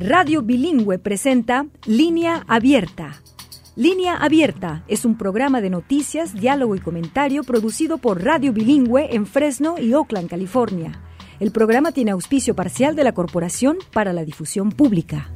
Radio Bilingüe presenta Línea Abierta. Línea Abierta es un programa de noticias, diálogo y comentario producido por Radio Bilingüe en Fresno y Oakland, California. El programa tiene auspicio parcial de la Corporación para la Difusión Pública.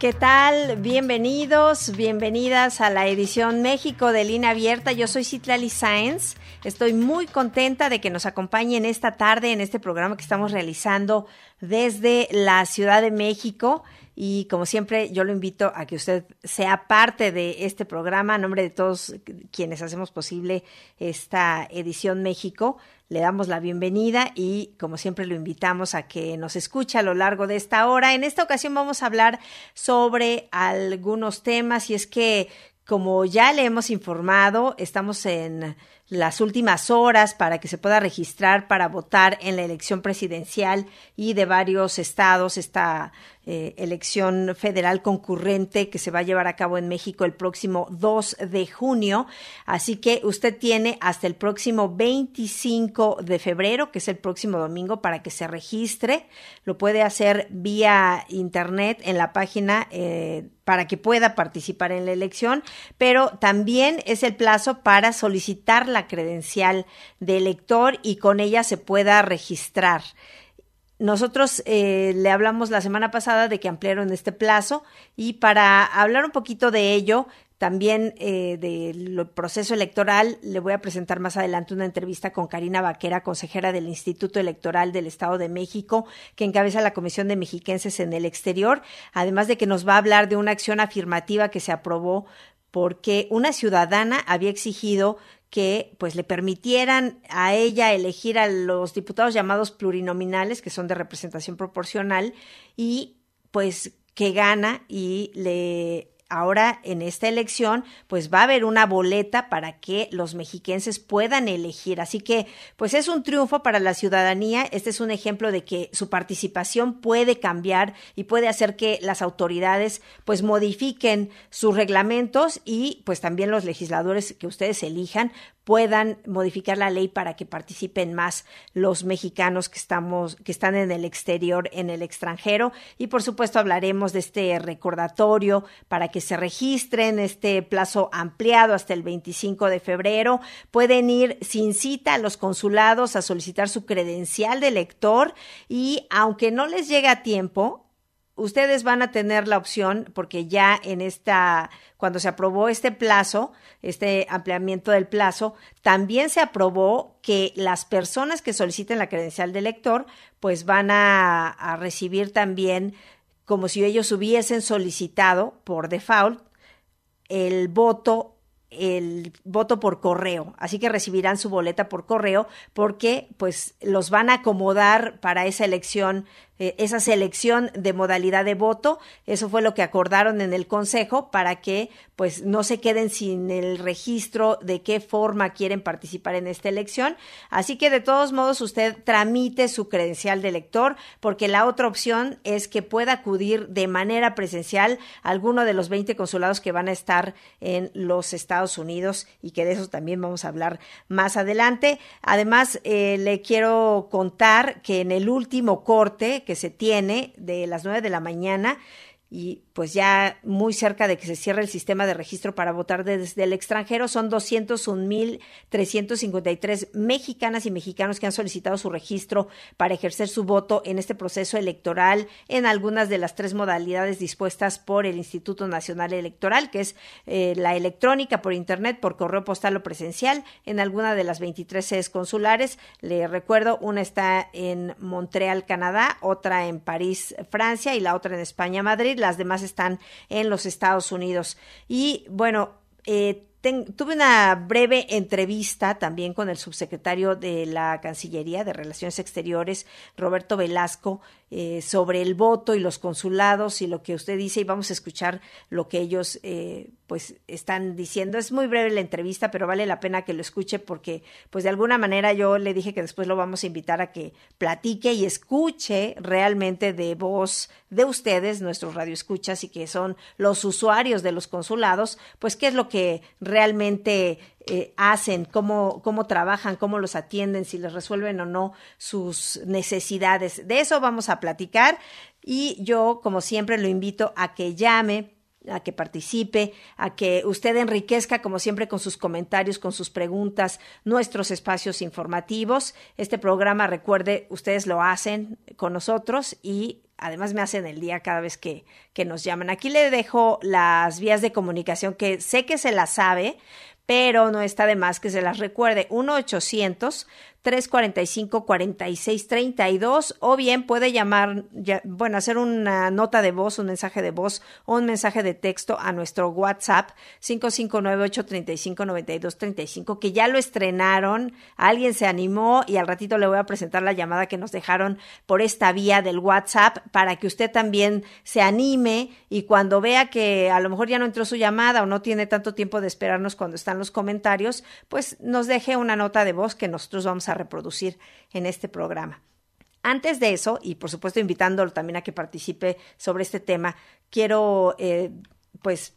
¿Qué tal? Bienvenidos, bienvenidas a la edición México de Línea Abierta. Yo soy Citlali Sáenz. Estoy muy contenta de que nos acompañen esta tarde en este programa que estamos realizando desde la Ciudad de México. Y como siempre, yo lo invito a que usted sea parte de este programa a nombre de todos quienes hacemos posible esta edición México le damos la bienvenida y como siempre lo invitamos a que nos escuche a lo largo de esta hora. En esta ocasión vamos a hablar sobre algunos temas y es que como ya le hemos informado, estamos en las últimas horas para que se pueda registrar para votar en la elección presidencial y de varios estados esta eh, elección federal concurrente que se va a llevar a cabo en México el próximo 2 de junio. Así que usted tiene hasta el próximo 25 de febrero, que es el próximo domingo, para que se registre. Lo puede hacer vía internet en la página. Eh, para que pueda participar en la elección, pero también es el plazo para solicitar la credencial de elector y con ella se pueda registrar. Nosotros eh, le hablamos la semana pasada de que ampliaron este plazo y para hablar un poquito de ello, también eh, del proceso electoral, le voy a presentar más adelante una entrevista con Karina Vaquera, consejera del Instituto Electoral del Estado de México, que encabeza la Comisión de Mexiquenses en el Exterior, además de que nos va a hablar de una acción afirmativa que se aprobó porque una ciudadana había exigido que pues le permitieran a ella elegir a los diputados llamados plurinominales, que son de representación proporcional, y pues que gana y le ahora en esta elección, pues va a haber una boleta para que los mexiquenses puedan elegir. Así que, pues es un triunfo para la ciudadanía. Este es un ejemplo de que su participación puede cambiar y puede hacer que las autoridades, pues modifiquen sus reglamentos y, pues también los legisladores que ustedes elijan puedan modificar la ley para que participen más los mexicanos que estamos que están en el exterior en el extranjero y por supuesto hablaremos de este recordatorio para que se registren este plazo ampliado hasta el 25 de febrero. Pueden ir sin cita a los consulados a solicitar su credencial de elector y aunque no les llegue a tiempo ustedes van a tener la opción, porque ya en esta, cuando se aprobó este plazo, este ampliamiento del plazo, también se aprobó que las personas que soliciten la credencial de elector, pues van a, a recibir también, como si ellos hubiesen solicitado por default, el voto el voto por correo, así que recibirán su boleta por correo porque pues los van a acomodar para esa elección eh, esa selección de modalidad de voto. Eso fue lo que acordaron en el Consejo para que pues no se queden sin el registro de qué forma quieren participar en esta elección. Así que de todos modos usted tramite su credencial de elector porque la otra opción es que pueda acudir de manera presencial a alguno de los 20 consulados que van a estar en los Estados Unidos y que de eso también vamos a hablar más adelante. Además, eh, le quiero contar que en el último corte que se tiene de las nueve de la mañana y pues ya muy cerca de que se cierre el sistema de registro para votar desde el extranjero, son 201.353 mexicanas y mexicanos que han solicitado su registro para ejercer su voto en este proceso electoral en algunas de las tres modalidades dispuestas por el Instituto Nacional Electoral, que es eh, la electrónica por Internet, por correo postal o presencial, en alguna de las 23 sedes consulares. Le recuerdo, una está en Montreal, Canadá, otra en París, Francia y la otra en España, Madrid las demás están en los Estados Unidos. Y bueno, eh, tuve una breve entrevista también con el subsecretario de la Cancillería de Relaciones Exteriores, Roberto Velasco, eh, sobre el voto y los consulados y lo que usted dice y vamos a escuchar lo que ellos eh, pues están diciendo. Es muy breve la entrevista, pero vale la pena que lo escuche porque pues de alguna manera yo le dije que después lo vamos a invitar a que platique y escuche realmente de voz de ustedes, nuestros radioescuchas y que son los usuarios de los consulados, pues qué es lo que realmente eh, hacen, cómo, cómo trabajan, cómo los atienden, si les resuelven o no sus necesidades. De eso vamos a platicar y yo, como siempre, lo invito a que llame a que participe, a que usted enriquezca, como siempre, con sus comentarios, con sus preguntas, nuestros espacios informativos. Este programa, recuerde, ustedes lo hacen con nosotros y además me hacen el día cada vez que, que nos llaman. Aquí le dejo las vías de comunicación que sé que se las sabe, pero no está de más que se las recuerde. 1-800 345-4632 o bien puede llamar, bueno, hacer una nota de voz, un mensaje de voz o un mensaje de texto a nuestro WhatsApp 559-835-9235 que ya lo estrenaron, alguien se animó y al ratito le voy a presentar la llamada que nos dejaron por esta vía del WhatsApp para que usted también se anime y cuando vea que a lo mejor ya no entró su llamada o no tiene tanto tiempo de esperarnos cuando están los comentarios, pues nos deje una nota de voz que nosotros vamos a reproducir en este programa. Antes de eso, y por supuesto invitándolo también a que participe sobre este tema, quiero eh, pues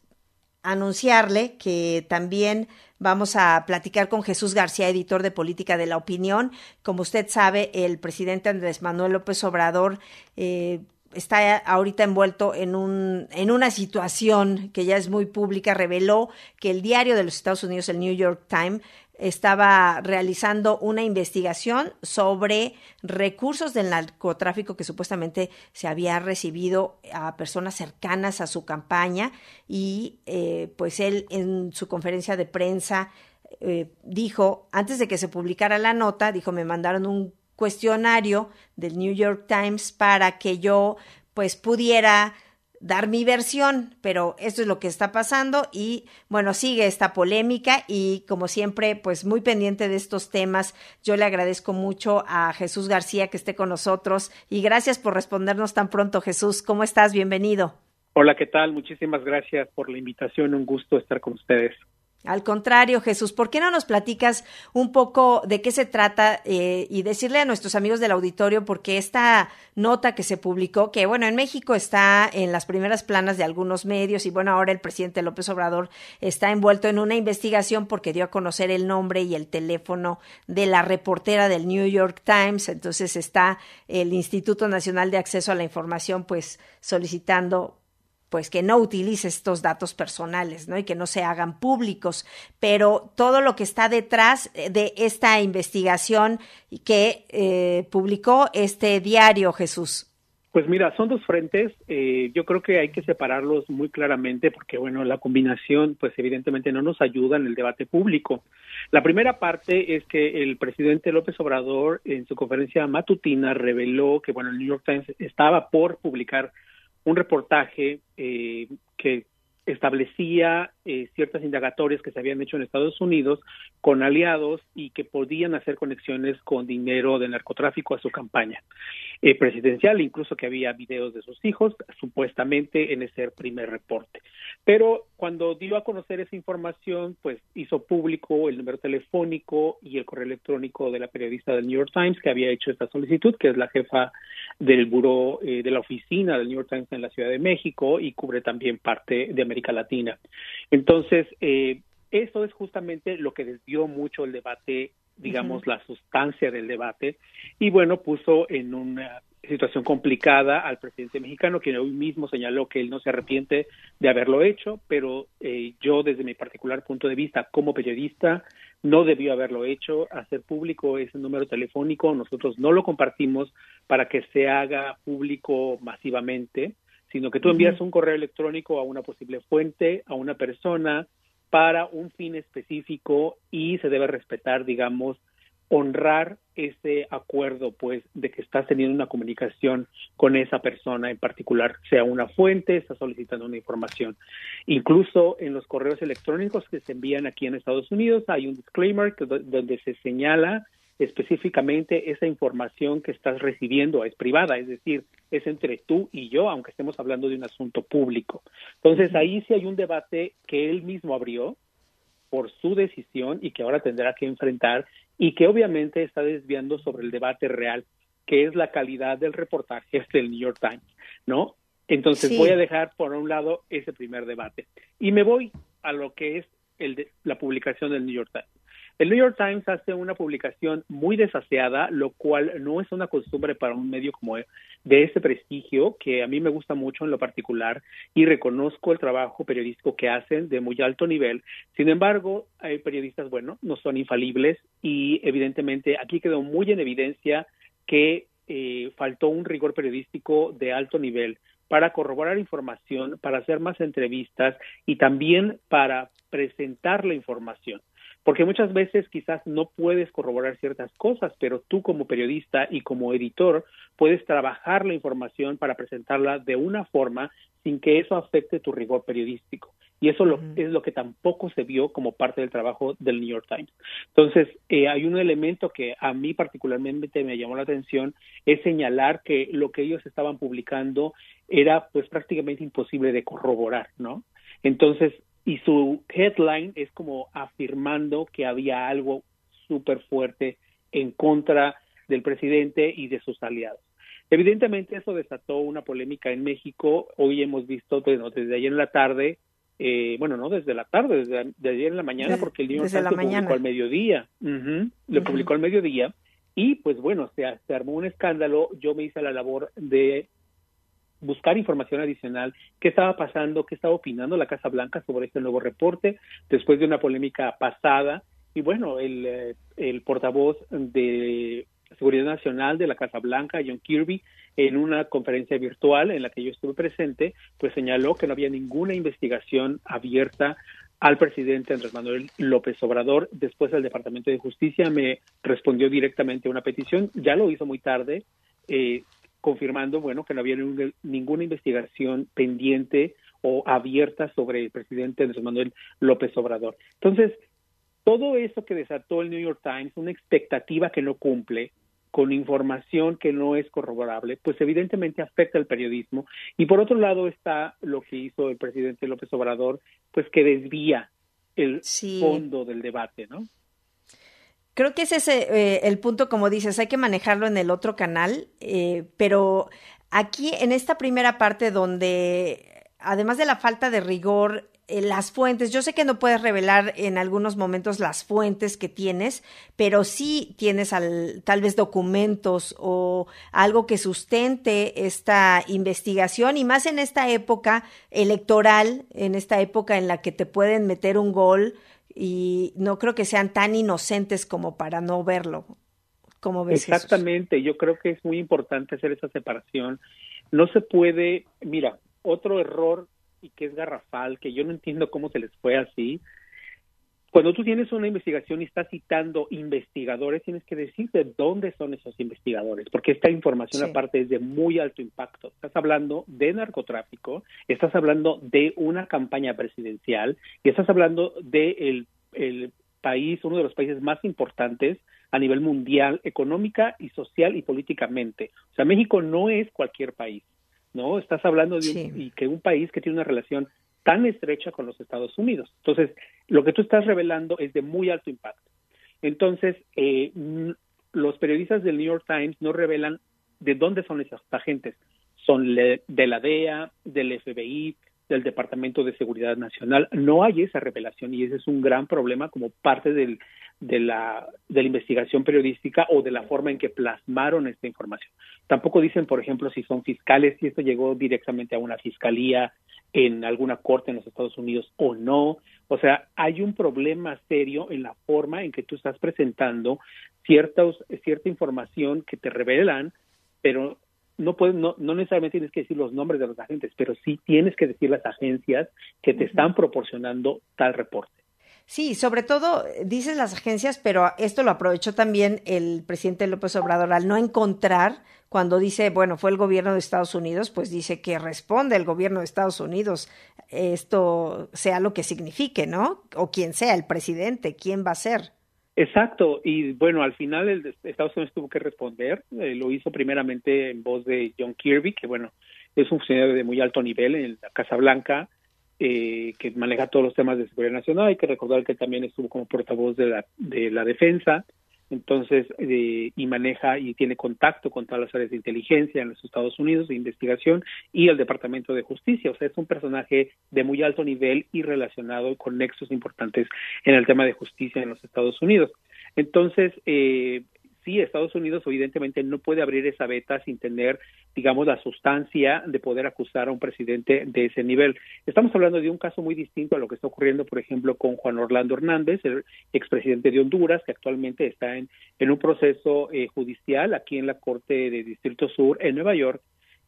anunciarle que también vamos a platicar con Jesús García, editor de Política de la Opinión. Como usted sabe, el presidente Andrés Manuel López Obrador eh, está ahorita envuelto en, un, en una situación que ya es muy pública, reveló que el diario de los Estados Unidos, el New York Times, estaba realizando una investigación sobre recursos del narcotráfico que supuestamente se había recibido a personas cercanas a su campaña y eh, pues él en su conferencia de prensa eh, dijo, antes de que se publicara la nota, dijo, me mandaron un cuestionario del New York Times para que yo pues pudiera dar mi versión, pero esto es lo que está pasando y bueno, sigue esta polémica y como siempre, pues muy pendiente de estos temas. Yo le agradezco mucho a Jesús García que esté con nosotros y gracias por respondernos tan pronto, Jesús. ¿Cómo estás? Bienvenido. Hola, ¿qué tal? Muchísimas gracias por la invitación. Un gusto estar con ustedes. Al contrario, Jesús, ¿por qué no nos platicas un poco de qué se trata eh, y decirle a nuestros amigos del auditorio, porque esta nota que se publicó, que bueno, en México está en las primeras planas de algunos medios y bueno, ahora el presidente López Obrador está envuelto en una investigación porque dio a conocer el nombre y el teléfono de la reportera del New York Times, entonces está el Instituto Nacional de Acceso a la Información pues solicitando pues que no utilice estos datos personales, ¿no? Y que no se hagan públicos, pero todo lo que está detrás de esta investigación que eh, publicó este diario, Jesús. Pues mira, son dos frentes. Eh, yo creo que hay que separarlos muy claramente porque, bueno, la combinación, pues evidentemente no nos ayuda en el debate público. La primera parte es que el presidente López Obrador en su conferencia matutina reveló que, bueno, el New York Times estaba por publicar un reportaje eh, que establecía eh, ciertas indagatorias que se habían hecho en Estados Unidos con aliados y que podían hacer conexiones con dinero de narcotráfico a su campaña eh, presidencial, incluso que había videos de sus hijos, supuestamente en ese primer reporte. Pero cuando dio a conocer esa información, pues hizo público el número telefónico y el correo electrónico de la periodista del New York Times que había hecho esta solicitud, que es la jefa del buró eh, de la oficina del New York Times en la Ciudad de México y cubre también parte de América Latina. Eh, eso es justamente lo que desvió mucho el debate, digamos, la sustancia del debate, y bueno, puso en una situación complicada al presidente mexicano, quien hoy mismo señaló que él no se arrepiente de haberlo hecho, pero eh, yo desde mi particular punto de vista como periodista no debió haberlo hecho, hacer público ese número telefónico, nosotros no lo compartimos para que se haga público masivamente, sino que tú envías un correo electrónico a una posible fuente, a una persona, para un fin específico y se debe respetar, digamos, honrar ese acuerdo, pues, de que estás teniendo una comunicación con esa persona en particular, sea una fuente, está solicitando una información. Incluso en los correos electrónicos que se envían aquí en Estados Unidos hay un disclaimer donde se señala específicamente esa información que estás recibiendo es privada, es decir, es entre tú y yo, aunque estemos hablando de un asunto público. Entonces ahí sí hay un debate que él mismo abrió por su decisión y que ahora tendrá que enfrentar y que obviamente está desviando sobre el debate real, que es la calidad del reportaje del New York Times, ¿no? Entonces voy a dejar por un lado ese primer debate y me voy a lo que es el de, la publicación del New York Times. El New York Times hace una publicación muy desaseada, lo cual no es una costumbre para un medio como de ese prestigio, que a mí me gusta mucho en lo particular y reconozco el trabajo periodístico que hacen de muy alto nivel. Sin embargo, hay periodistas, bueno, no son infalibles y evidentemente aquí quedó muy en evidencia que eh, faltó un rigor periodístico de alto nivel para corroborar información, para hacer más entrevistas y también para presentar la información porque muchas veces quizás no puedes corroborar ciertas cosas, pero tú como periodista y como editor puedes trabajar la información para presentarla de una forma sin que eso afecte tu rigor periodístico. Y eso es lo que tampoco se vio como parte del trabajo del New York Times. Entonces, eh, hay un elemento que a mí particularmente me llamó la atención, es señalar que lo que ellos estaban publicando era pues prácticamente imposible de corroborar, ¿no? Entonces, y su headline es como afirmando que había algo súper fuerte en contra del presidente y de sus aliados. Evidentemente eso desató una polémica en México. Hoy hemos visto desde ayer en la tarde, eh, bueno, no desde la tarde, desde, ayer en la mañana, porque el New York lo publicó al mediodía. Lo publicó al mediodía y pues bueno, se, se armó un escándalo. Yo me hice la labor de buscar información adicional, qué estaba pasando, qué estaba opinando la Casa Blanca sobre este nuevo reporte, después de una polémica pasada. Y bueno, el, eh, el portavoz de Seguridad Nacional de la Casa Blanca, John Kirby, en una conferencia virtual en la que yo estuve presente, pues señaló que no había ninguna investigación abierta al presidente Andrés Manuel López Obrador. Después el Departamento de Justicia me respondió directamente a una petición, ya lo hizo muy tarde, eh, confirmando, bueno, que no había ninguna investigación pendiente o abierta sobre el presidente Andrés Manuel López Obrador. Entonces, todo eso que desató el New York Times, una expectativa que no cumple, con información que no es corroborable, pues evidentemente afecta al periodismo. Y por otro lado está lo que hizo el presidente López Obrador, pues que desvía el fondo del debate, ¿no? Creo que ese es eh, el punto, como dices, hay que manejarlo en el otro canal, eh, pero aquí en esta primera parte donde, además de la falta de rigor, eh, las fuentes, yo sé que no puedes revelar en algunos momentos las fuentes que tienes, pero sí tienes al, tal vez documentos o algo que sustente esta investigación y más en esta época electoral, en esta época en la que te pueden meter un gol y no creo que sean tan inocentes como para no verlo. como ves Exactamente, yo creo que es muy importante hacer esa separación. No se puede, mira, otro error y que es garrafal, que yo no entiendo cómo se les fue así, cuando tú tienes una investigación y estás citando investigadores, tienes que decir de dónde son esos investigadores, porque esta información aparte es de muy alto impacto. Estás hablando de narcotráfico, estás hablando de una campaña presidencial y estás hablando de el, país, uno de los países más importantes a nivel mundial, económica y social y políticamente. O sea, México no es cualquier país, ¿no? Estás hablando de un, y que un país que tiene una relación tan estrecha con los Estados Unidos. Entonces, lo que tú estás revelando es de muy alto impacto. Entonces, eh, los periodistas del New York Times no revelan de dónde son esos agentes. Son de la DEA, del FBI, del Departamento de Seguridad Nacional. No hay esa revelación y ese es un gran problema como parte del, de, la, investigación periodística o de la forma en que plasmaron esta información. Tampoco dicen, por ejemplo, si son fiscales, si esto llegó directamente a una fiscalía en alguna corte en los Estados Unidos o no. O sea, hay un problema serio en la forma en que tú estás presentando ciertas, cierta información que te revelan, pero no, puedes, no, no necesariamente tienes que decir los nombres de los agentes, pero sí tienes que decir las agencias que te están proporcionando tal reporte. Sí, sobre todo dices las agencias, pero esto lo aprovechó también el presidente López Obrador al no encontrar cuando dice, bueno, fue el gobierno de Estados Unidos, pues dice que responde el gobierno de Estados Unidos, esto sea lo que signifique, ¿no? O quien sea, el presidente, quién va a ser. Exacto, y bueno, al final el Estados Unidos tuvo que responder, eh, lo hizo primeramente en voz de John Kirby, que bueno, es un funcionario de muy alto nivel en la Casa Blanca, eh, que maneja todos los temas de seguridad nacional. Hay que recordar que también estuvo como portavoz de la, de la defensa. Entonces, eh, y maneja y tiene contacto con todas las áreas de inteligencia en los Estados Unidos, de investigación y el Departamento de Justicia. O sea, es un personaje de muy alto nivel y relacionado con nexos importantes en el tema de justicia en los Estados Unidos. Entonces, eh, sí, Estados Unidos evidentemente no puede abrir esa beta sin tener, digamos, la sustancia de poder acusar a un presidente de ese nivel. Estamos hablando de un caso muy distinto a lo que está ocurriendo, por ejemplo, con Juan Orlando Hernández, el expresidente de Honduras, que actualmente está en, en un proceso eh, judicial aquí en la Corte de Distrito Sur en Nueva York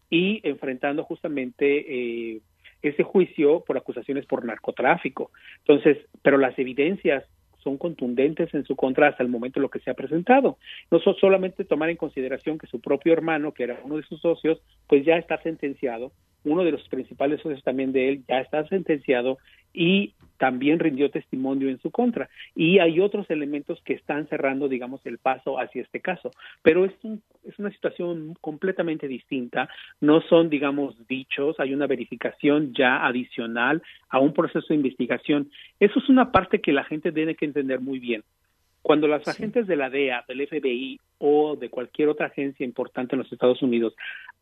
y enfrentando justamente eh, ese juicio por acusaciones por narcotráfico. Entonces, pero las evidencias son contundentes en su contra hasta el momento de lo que se ha presentado. No solamente tomar en consideración que su propio hermano, que era uno de sus socios, pues ya está sentenciado, uno de los principales socios también de él ya está sentenciado y también rindió testimonio en su contra. Y hay otros elementos que están cerrando, digamos, el paso hacia este caso. Pero es, es una situación completamente distinta. No son, digamos, dichos, hay una verificación ya adicional a un proceso de investigación. Eso es una parte que la gente tiene que entender muy bien. Cuando los agentes de la DEA, del FBI o de cualquier otra agencia importante en los Estados Unidos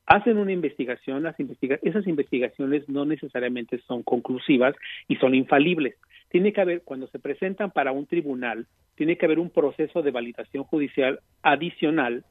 hacen una investigación, las esas investigaciones no necesariamente son conclusivas y son infalibles. Tiene que haber, cuando se presentan para un tribunal, tiene que haber un proceso de validación judicial adicional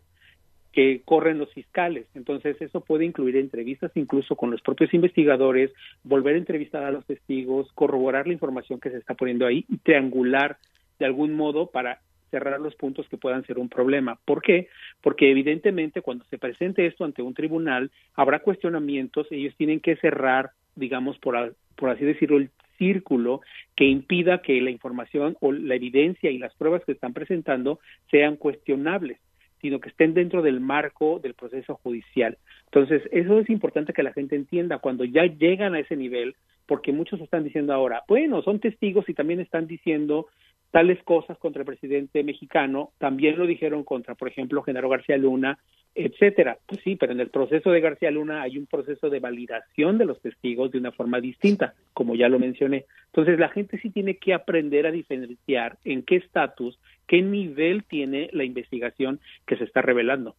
que corren los fiscales. Entonces, eso puede incluir entrevistas incluso con los propios investigadores, volver a entrevistar a los testigos, corroborar la información que se está poniendo ahí y triangular de algún modo para cerrar los puntos que puedan ser un problema. ¿Por qué? Porque evidentemente cuando se presente esto ante un tribunal habrá cuestionamientos, ellos tienen que cerrar, digamos, por, por así decirlo, el círculo que impida que la información o la evidencia y las pruebas que están presentando sean cuestionables sino que estén dentro del marco del proceso judicial. Entonces, eso es importante que la gente entienda cuando ya llegan a ese nivel, porque muchos están diciendo ahora, bueno, son testigos y también están diciendo tales cosas contra el presidente mexicano, también lo dijeron contra, por ejemplo, Genaro García Luna, etcétera. Pues sí, pero en el proceso de García Luna hay un proceso de validación de los testigos de una forma distinta, como ya lo mencioné. Entonces la gente sí tiene que aprender a diferenciar en qué estatus, qué nivel tiene la investigación que se está revelando.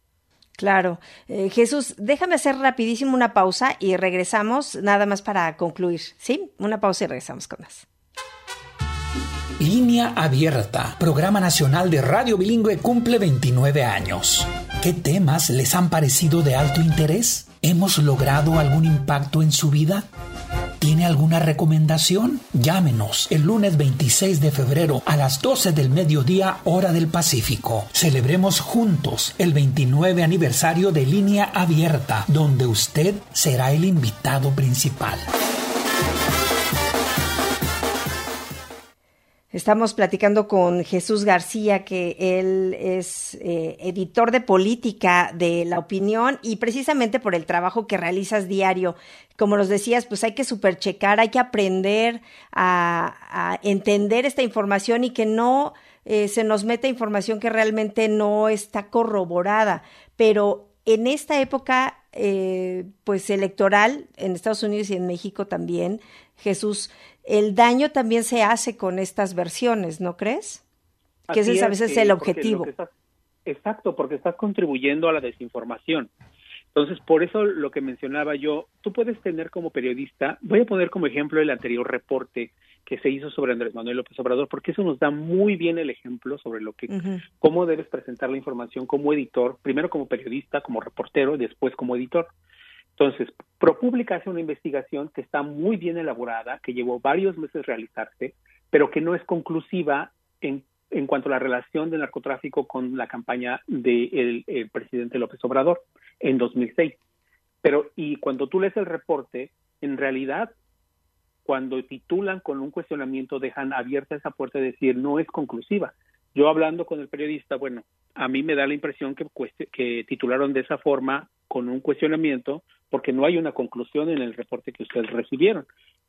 Claro. Eh, Jesús, déjame hacer rapidísimo una pausa y regresamos nada más para concluir. ¿Sí? Una pausa y regresamos con más. Línea Abierta, programa nacional de radio bilingüe cumple 29 años. ¿Qué temas les han parecido de alto interés? ¿Hemos logrado algún impacto en su vida? ¿Tiene alguna recomendación? Llámenos el lunes 26 de febrero a las 12 del mediodía hora del Pacífico. Celebremos juntos el 29 aniversario de Línea Abierta, donde usted será el invitado principal. Estamos platicando con Jesús García, que él es eh, editor de política de La Opinión y precisamente por el trabajo que realizas diario. Como nos decías, pues hay que superchecar, hay que aprender a, entender esta información y que no eh, se nos meta información que realmente no está corroborada. Pero en esta época, eh, pues electoral, en Estados Unidos y en México también, Jesús, el daño también se hace con estas versiones, ¿no crees? que ese es a veces el objetivo. exacto, porque estás contribuyendo a la desinformación. Entonces, por eso lo que mencionaba yo, tú puedes tener como periodista, voy a poner como ejemplo el anterior reporte que se hizo sobre Andrés Manuel López Obrador, porque eso nos da muy bien el ejemplo sobre lo que, cómo debes presentar la información como editor, primero como periodista, como reportero, y después como editor. Entonces, ProPublica hace una investigación que está muy bien elaborada, que llevó varios meses realizarse, pero que no es conclusiva en, en cuanto a la relación del narcotráfico con la campaña del presidente López Obrador en 2006. Pero, y cuando tú lees el reporte, en realidad, cuando titulan con un cuestionamiento, dejan abierta esa puerta de decir no es conclusiva. Yo hablando con el periodista, bueno, a mí me da la impresión que, que titularon de esa forma con un cuestionamiento porque no hay una conclusión en el reporte que ustedes recibieron.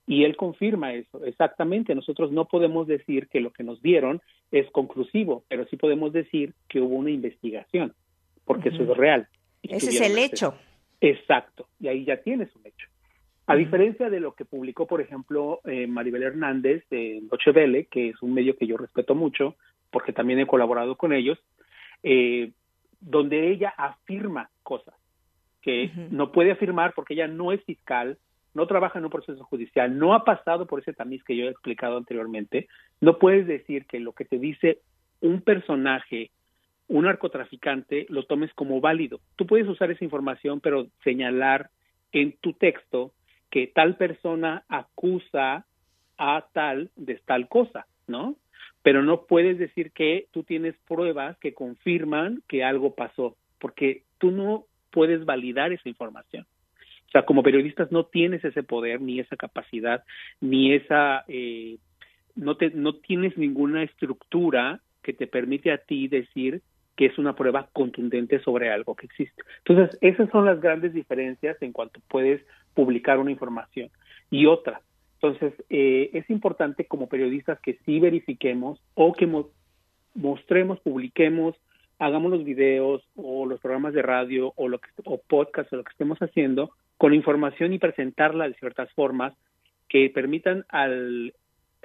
Y él confirma eso, exactamente. Nosotros no podemos decir que lo que nos dieron es conclusivo, pero sí podemos decir que hubo una investigación, porque eso es real. Ese es el hecho. Exacto, y ahí ya tienes un hecho. A diferencia de lo que publicó, por ejemplo, eh, Maribel Hernández de Noche Vele, que es un medio que yo respeto mucho, porque también he colaborado con ellos, eh, donde ella afirma cosas que no puede afirmar porque ella no es fiscal, no trabaja en un proceso judicial, no ha pasado por ese tamiz que yo he explicado anteriormente, no puedes decir que lo que te dice un personaje, un narcotraficante, lo tomes como válido. Tú puedes usar esa información, pero señalar en tu texto que tal persona acusa a tal de tal cosa, ¿no? Pero no puedes decir que tú tienes pruebas que confirman que algo pasó, porque tú no puedes validar esa información. O sea, como periodistas no tienes ese poder, ni esa capacidad, ni esa, eh, no, te, no tienes ninguna estructura que te permite a ti decir que es una prueba contundente sobre algo que existe. Entonces, esas son las grandes diferencias en cuanto puedes publicar una información. Y otra, entonces, eh, es importante como periodistas que sí verifiquemos o que mostremos, publiquemos hagamos los videos o los programas de radio o lo que o podcast o lo que estemos haciendo con información y presentarla de ciertas formas que permitan al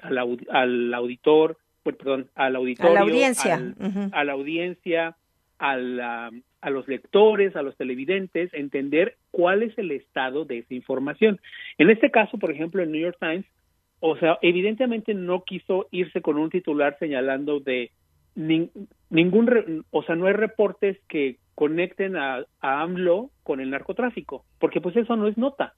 al, auditor, pues, perdón, al auditorio, a la audiencia, a la audiencia, a, la, a los lectores, a los televidentes, entender cuál es el estado de esa información. En este caso, por ejemplo, el New York Times, o sea, evidentemente no quiso irse con un titular señalando de ningún, o sea, no hay reportes que conecten a, a, AMLO con el narcotráfico, porque pues eso no es nota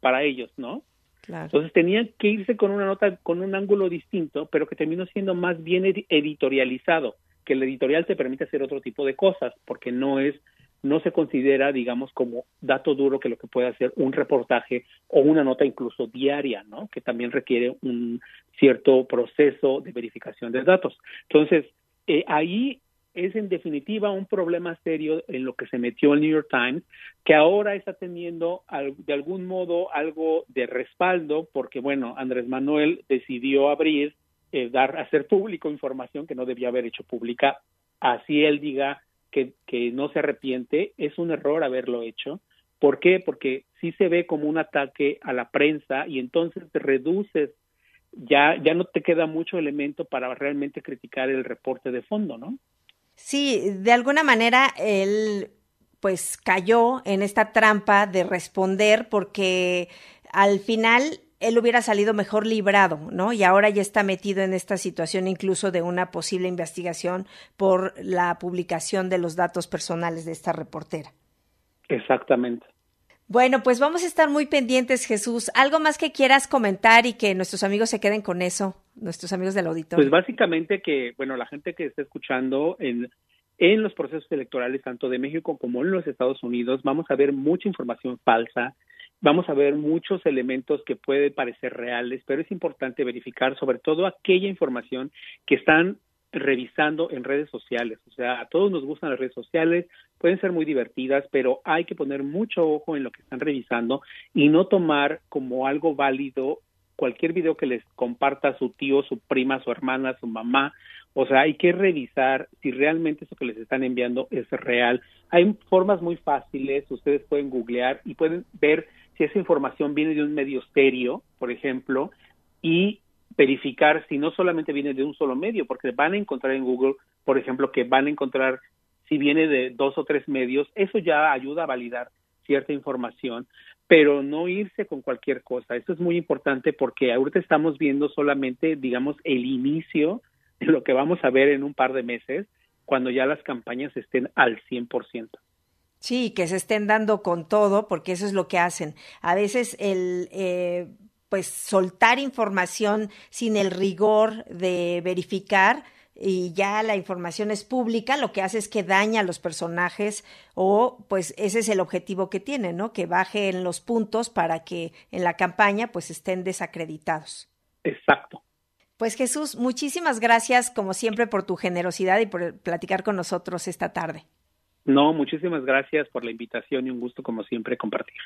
para ellos, ¿no? Entonces tenían que irse con una nota con un ángulo distinto, pero que terminó siendo más bien editorializado, que el editorial te permite hacer otro tipo de cosas, porque no es no se considera, digamos, como dato duro que lo que puede hacer un reportaje o una nota incluso diaria, ¿no? Que también requiere un cierto proceso de verificación de datos. Entonces, eh, ahí es en definitiva un problema serio en lo que se metió el New York Times, que ahora está teniendo de algún modo algo de respaldo, porque bueno, Andrés Manuel decidió abrir, eh, dar, hacer público información que no debía haber hecho pública, así él diga que, que no se arrepiente, es un error haberlo hecho. ¿Por qué? Porque sí se ve como un ataque a la prensa y entonces reduces ya, ya no te queda mucho elemento para realmente criticar el reporte de fondo, ¿no? Sí, de alguna manera él pues cayó en esta trampa de responder porque al final él hubiera salido mejor librado, ¿no? Y ahora ya está metido en esta situación incluso de una posible investigación por la publicación de los datos personales de esta reportera. Exactamente. Bueno, pues vamos a estar muy pendientes, Jesús. ¿Algo más que quieras comentar y que nuestros amigos se queden con eso, nuestros amigos del auditorio? Pues básicamente que, bueno, la gente que está escuchando en, en los procesos electorales, tanto de México como en los Estados Unidos, vamos a ver mucha información falsa, vamos a ver muchos elementos que pueden parecer reales, pero es importante verificar sobre todo aquella información que están revisando en redes sociales. O sea, a todos nos gustan las redes sociales, pueden ser muy divertidas, pero hay que poner mucho ojo en lo que están revisando y no tomar como algo válido cualquier video que les comparta su tío, su prima, su hermana, su mamá. O sea, hay que revisar si realmente eso que les están enviando es real. Hay formas muy fáciles, ustedes pueden googlear y pueden ver si esa información viene de un medio serio, por ejemplo, y verificar si no solamente viene de un solo medio, porque van a encontrar en Google, por ejemplo, que van a encontrar si viene de dos o tres medios, eso ya ayuda a validar cierta información, pero no irse con cualquier cosa. Esto es muy importante porque ahorita estamos viendo solamente, digamos, el inicio de lo que vamos a ver en un par de meses, cuando ya las campañas estén al 100%. Sí, que se estén dando con todo, porque eso es lo que hacen. A veces el eh, pues soltar información sin el rigor de verificar y ya la información es pública, lo que hace es que daña a los personajes o pues ese es el objetivo que tiene, ¿no? Que bajen los puntos para que en la campaña pues estén desacreditados. Exacto. Pues Jesús, muchísimas gracias como siempre por tu generosidad y por platicar con nosotros esta tarde. No, muchísimas gracias por la invitación y un gusto como siempre compartir.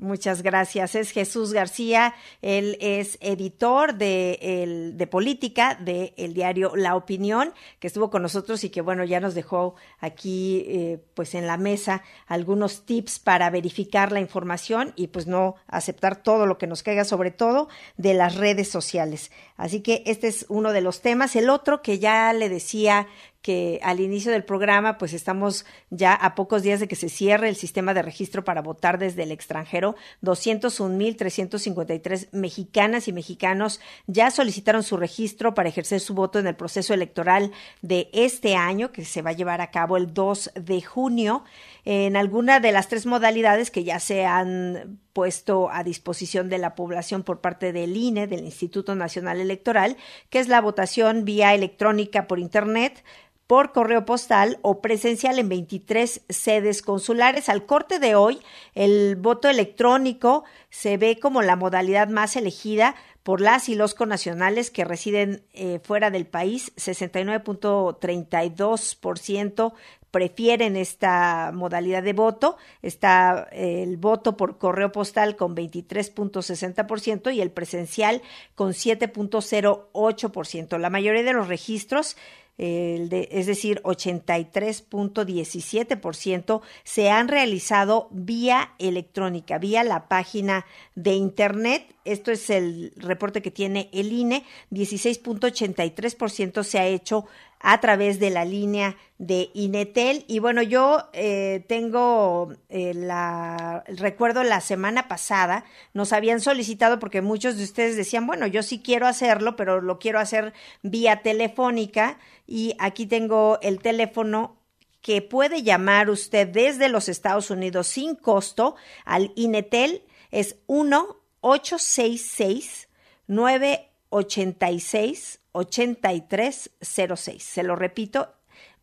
Muchas gracias. Es Jesús García. Él es editor de, el, de política del el diario La Opinión, que estuvo con nosotros y que, bueno, ya nos dejó aquí, eh, pues en la mesa, algunos tips para verificar la información y, pues, no aceptar todo lo que nos caiga, sobre todo de las redes sociales. Así que este es uno de los temas. El otro que ya le decía que al inicio del programa, pues estamos ya a pocos días de que se cierre el sistema de registro para votar desde el extranjero. 201.353 mexicanas y mexicanos ya solicitaron su registro para ejercer su voto en el proceso electoral de este año, que se va a llevar a cabo el 2 de junio, en alguna de las tres modalidades que ya se han puesto a disposición de la población por parte del INE, del Instituto Nacional Electoral, que es la votación vía electrónica por Internet, por correo postal o presencial en 23 sedes consulares. Al corte de hoy, el voto electrónico se ve como la modalidad más elegida por las y los conacionales que residen eh, fuera del país, 69.32% prefieren esta modalidad de voto. Está eh, el voto por correo postal con 23.60% y el presencial con 7.08%. La mayoría de los registros es decir, 83.17%, se han realizado vía electrónica, vía la página de Internet. Esto es el reporte que tiene el INE. 16.83% se ha hecho a través de la línea de Inetel. Y bueno, yo eh, tengo eh, la, recuerdo la semana pasada, nos habían solicitado porque muchos de ustedes decían, bueno, yo sí quiero hacerlo, pero lo quiero hacer vía telefónica. Y aquí tengo el teléfono que puede llamar usted desde los Estados Unidos sin costo al Inetel. Es 1 866 986 8306. Se lo repito,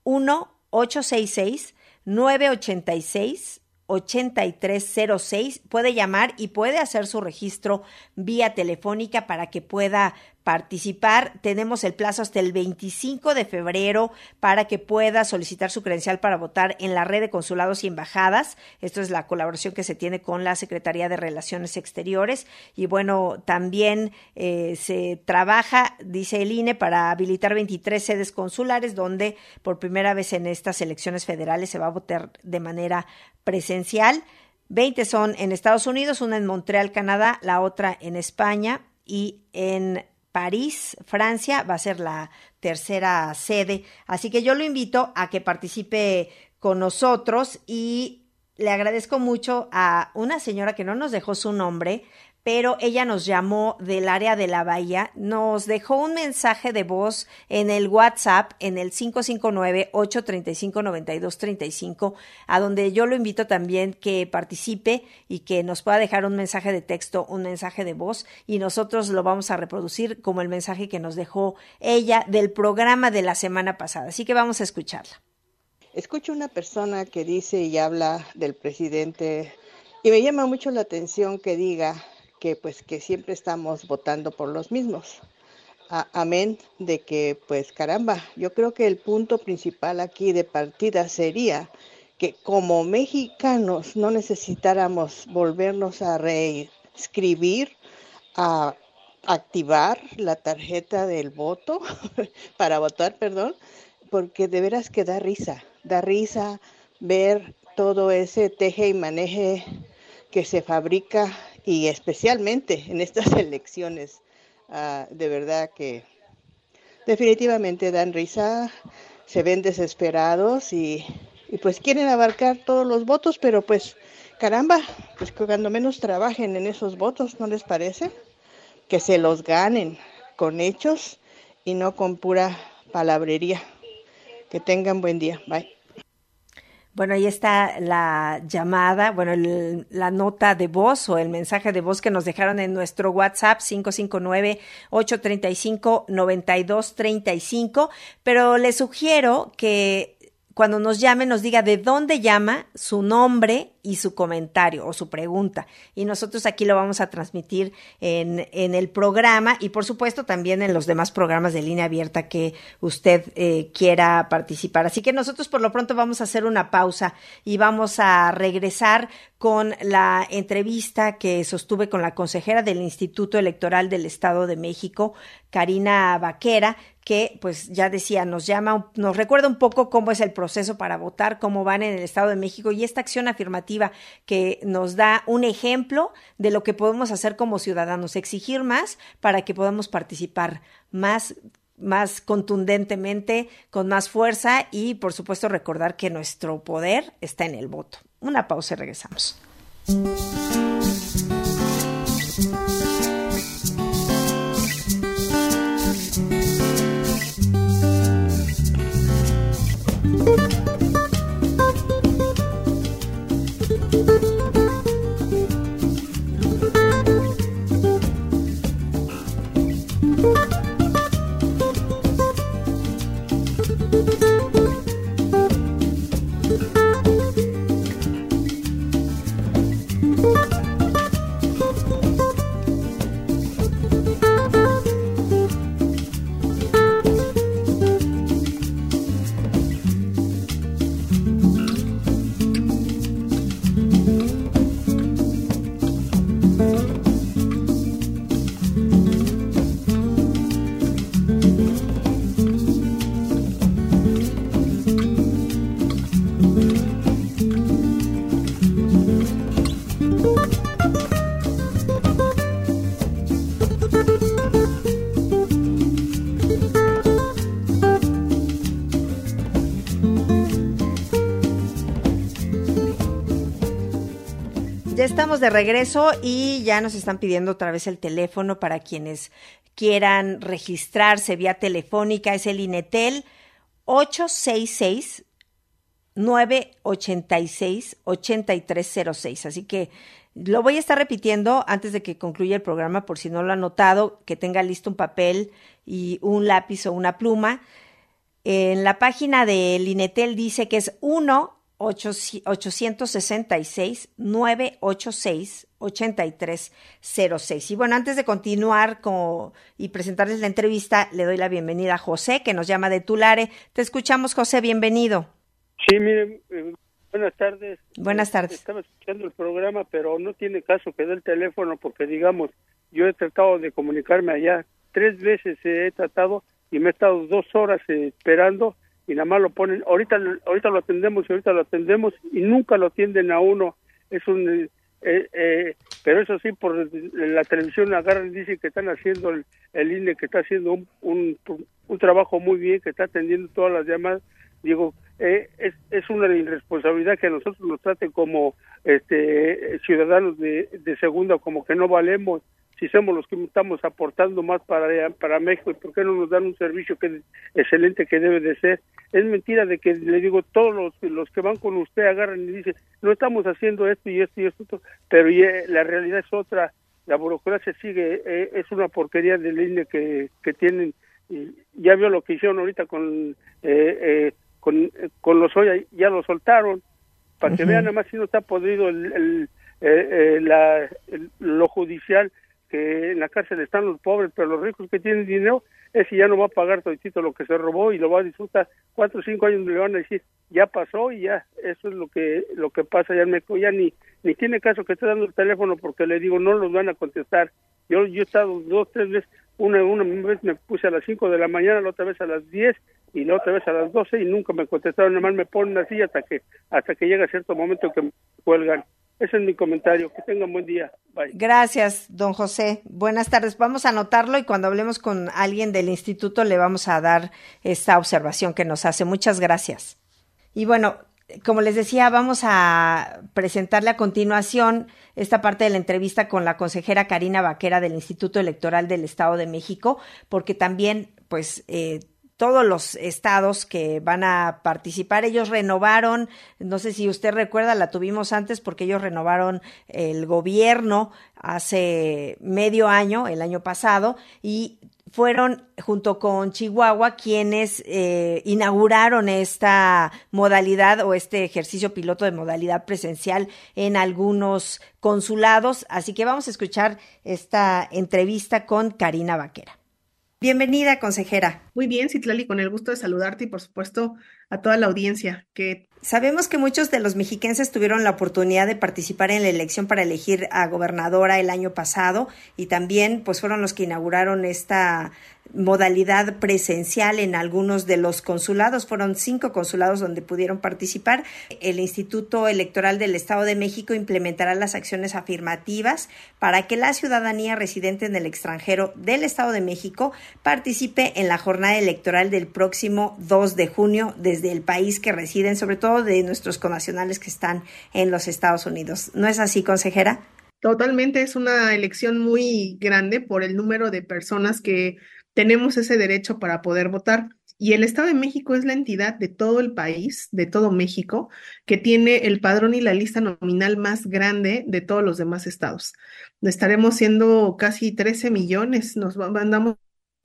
1-866 986 8306. Puede llamar y puede hacer su registro vía telefónica para que pueda participar. Tenemos el plazo hasta el 25 de febrero para que pueda solicitar su credencial para votar en la red de consulados y embajadas. Esto es la colaboración que se tiene con la Secretaría de Relaciones Exteriores. Y bueno, también eh, se trabaja, dice el INE, para habilitar 23 sedes consulares donde por primera vez en estas elecciones federales se va a votar de manera presencial. 20 son en Estados Unidos, una en Montreal, Canadá, la otra en España y en París, Francia, va a ser la tercera sede. Así que yo lo invito a que participe con nosotros y le agradezco mucho a una señora que no nos dejó su nombre, pero ella nos llamó del área de la bahía, nos dejó un mensaje de voz en el WhatsApp en el 559-835-9235, a donde yo lo invito también que participe y que nos pueda dejar un mensaje de texto, un mensaje de voz y nosotros lo vamos a reproducir como el mensaje que nos dejó ella del programa de la semana pasada. Así que vamos a escucharla. Escucho una persona que dice y habla del presidente y me llama mucho la atención que diga que pues que siempre estamos votando por los mismos. amén de que pues caramba, yo creo que el punto principal aquí de partida sería que como mexicanos no necesitáramos volvernos a reescribir, a activar la tarjeta del voto para votar, perdón, porque de veras que da risa, da risa ver todo ese teje y maneje que se fabrica y especialmente en estas elecciones, ah, de verdad que definitivamente dan risa, se ven desesperados y, y, pues quieren abarcar todos los votos, pero pues caramba, pues cuando menos trabajen en esos votos, ¿no les parece? Que se los ganen con hechos y no con pura palabrería. Que tengan buen día. Bye. Bueno, ahí está la llamada, bueno, la nota de voz o el mensaje de voz que nos dejaron en nuestro WhatsApp 559-835-9235, pero les sugiero que cuando nos llame nos diga de dónde llama, su nombre y su comentario o su pregunta. Y nosotros aquí lo vamos a transmitir en, en el programa y por supuesto también en los demás programas de línea abierta que usted eh, quiera participar. Así que nosotros por lo pronto vamos a hacer una pausa y vamos a regresar con la entrevista que sostuve con la consejera del Instituto Electoral del Estado de México, Karina Vaquera, que pues ya decía, nos llama, nos recuerda un poco cómo es el proceso para votar, cómo van en el Estado de México y esta acción afirmativa que nos da un ejemplo de lo que podemos hacer como ciudadanos, exigir más para que podamos participar más más contundentemente, con más fuerza y por supuesto recordar que nuestro poder está en el voto. Una pausa y regresamos. Estamos de regreso y ya nos están pidiendo otra vez el teléfono para quienes quieran registrarse vía telefónica. Es el INETEL 866 986 8306. Así que lo voy a estar repitiendo antes de que concluya el programa, por si no lo ha notado, que tenga listo un papel y un lápiz o una pluma. En la página del INETEL dice que es 1 866-986-8306. Y bueno, antes de continuar con, y presentarles la entrevista, le doy la bienvenida a José, que nos llama de Tulare. Te escuchamos, José, bienvenido. Sí, miren, eh, buenas tardes. Buenas tardes. Estaba escuchando el programa, pero no tiene caso que dé el teléfono porque, digamos, yo he tratado de comunicarme allá. Tres veces he tratado y me he estado dos horas eh, esperando y nada más lo ponen, ahorita, ahorita lo atendemos y ahorita lo atendemos y nunca lo atienden a uno. Es un, eh, eh, pero eso sí, por la televisión agarran y dicen que están haciendo el, el INE, que está haciendo un, un, un, trabajo muy bien, que está atendiendo todas las llamadas. Digo, eh, es, es una irresponsabilidad que a nosotros nos traten como este ciudadanos de, de segunda, como que no valemos si somos los que estamos aportando más para, para México, ¿por qué no nos dan un servicio que excelente que debe de ser? Es mentira de que le digo, todos los, los que van con usted agarran y dicen, no estamos haciendo esto y esto y esto, pero la realidad es otra, la burocracia sigue, eh, es una porquería de línea que, que tienen, y ya vio lo que hicieron ahorita con, eh, eh, con, con los Oya, ya lo soltaron, para que vean nada más si no está podrido el, el, la, lo judicial, que en la cárcel están los pobres, pero los ricos que tienen dinero, ese ya no va a pagar todito lo que se robó y lo va a disfrutar cuatro o cinco años le van a decir, ya pasó y ya, eso es lo que lo que pasa ya en México, ya ni, ni tiene caso que esté dando el teléfono porque le digo, no los van a contestar. Yo, yo he estado dos, tres veces, una, una vez me puse a las cinco de la mañana, la otra vez a las diez y la otra vez a las doce y nunca me contestaron, nada más me ponen así hasta que, hasta que llega cierto momento que cuelgan. Ese es mi comentario. Que tengan buen día. Gracias, don José. Buenas tardes. Vamos a anotarlo y cuando hablemos con alguien del instituto le vamos a dar esta observación que nos hace. Muchas gracias. Y bueno, como les decía, vamos a presentarle a continuación esta parte de la entrevista con la consejera Karina Vaquera del Instituto Electoral del Estado de México, porque también, pues, eh, todos los estados que van a participar. Ellos renovaron, no sé si usted recuerda, la tuvimos antes porque ellos renovaron el gobierno hace medio año, el año pasado, y fueron junto con Chihuahua quienes eh, inauguraron esta modalidad o este ejercicio piloto de modalidad presencial en algunos consulados. Así que vamos a escuchar esta entrevista con Karina Vaquera. Bienvenida, consejera. Muy bien, Citlali, con el gusto de saludarte y por supuesto a toda la audiencia que Sabemos que muchos de los mexiquenses tuvieron la oportunidad de participar en la elección para elegir a gobernadora el año pasado y también pues fueron los que inauguraron esta modalidad presencial en algunos de los consulados. Fueron cinco consulados donde pudieron participar. El Instituto Electoral del Estado de México implementará las acciones afirmativas para que la ciudadanía residente en el extranjero del Estado de México participe en la jornada electoral del próximo 2 de junio desde el país que residen, sobre todo de nuestros connacionales que están en los Estados Unidos. ¿No es así, consejera? Totalmente, es una elección muy grande por el número de personas que tenemos ese derecho para poder votar. Y el Estado de México es la entidad de todo el país, de todo México, que tiene el padrón y la lista nominal más grande de todos los demás estados. Estaremos siendo casi 13 millones, nos andamos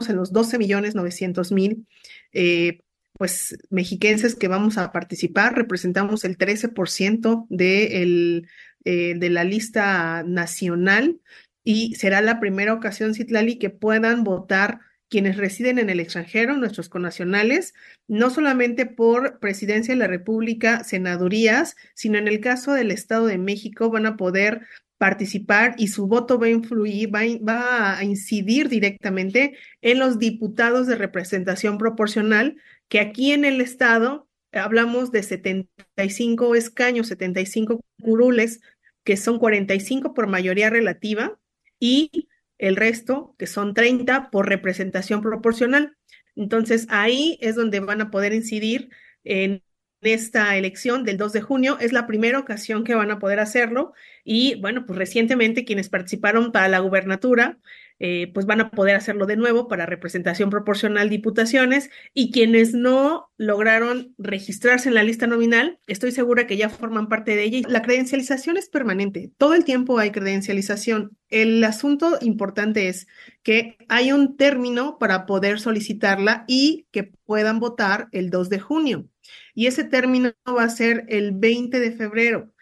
en los 12 millones 900 mil, eh, pues mexiquenses que vamos a participar, representamos el 13% de, el, eh, de la lista nacional y será la primera ocasión, Citlali, que puedan votar quienes residen en el extranjero, nuestros connacionales, no solamente por presidencia de la República, senadurías, sino en el caso del Estado de México van a poder participar y su voto va a influir, va, va a incidir directamente en los diputados de representación proporcional, que aquí en el Estado hablamos de 75 escaños, 75 curules, que son 45 por mayoría relativa, y el resto, que son 30 por representación proporcional. Entonces, ahí es donde van a poder incidir en esta elección del 2 de junio. Es la primera ocasión que van a poder hacerlo. Y bueno, pues recientemente quienes participaron para la gubernatura eh, pues van a poder hacerlo de nuevo para representación proporcional diputaciones y quienes no lograron registrarse en la lista nominal, estoy segura que ya forman parte de ella. La credencialización es permanente, todo el tiempo hay credencialización. El asunto importante es que hay un término para poder solicitarla y que puedan votar el 2 de junio. Y ese término va a ser el 20 de febrero.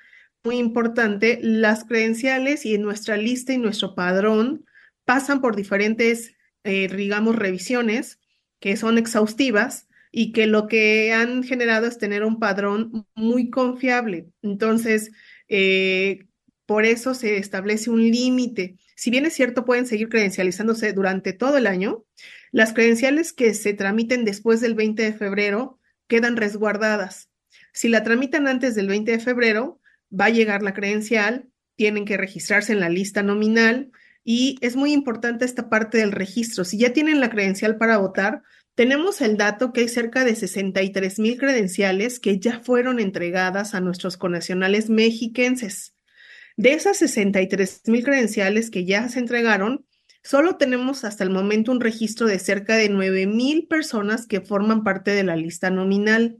Muy importante, las credenciales y en nuestra lista y nuestro padrón pasan por diferentes, eh, digamos, revisiones que son exhaustivas y que lo que han generado es tener un padrón muy confiable. Entonces, eh, por eso se establece un límite. Si bien es cierto, pueden seguir credencializándose durante todo el año, las credenciales que se tramiten después del 20 de febrero quedan resguardadas. Si la tramitan antes del 20 de febrero, va a llegar la credencial, tienen que registrarse en la lista nominal, y es muy importante esta parte del registro. Si ya tienen la credencial para votar, tenemos el dato que hay cerca de 63 mil credenciales que ya fueron entregadas a nuestros conacionales mexiquenses. De esas 63 mil credenciales que ya se entregaron, solo tenemos hasta el momento un registro de cerca de 9 mil personas que forman parte de la lista nominal.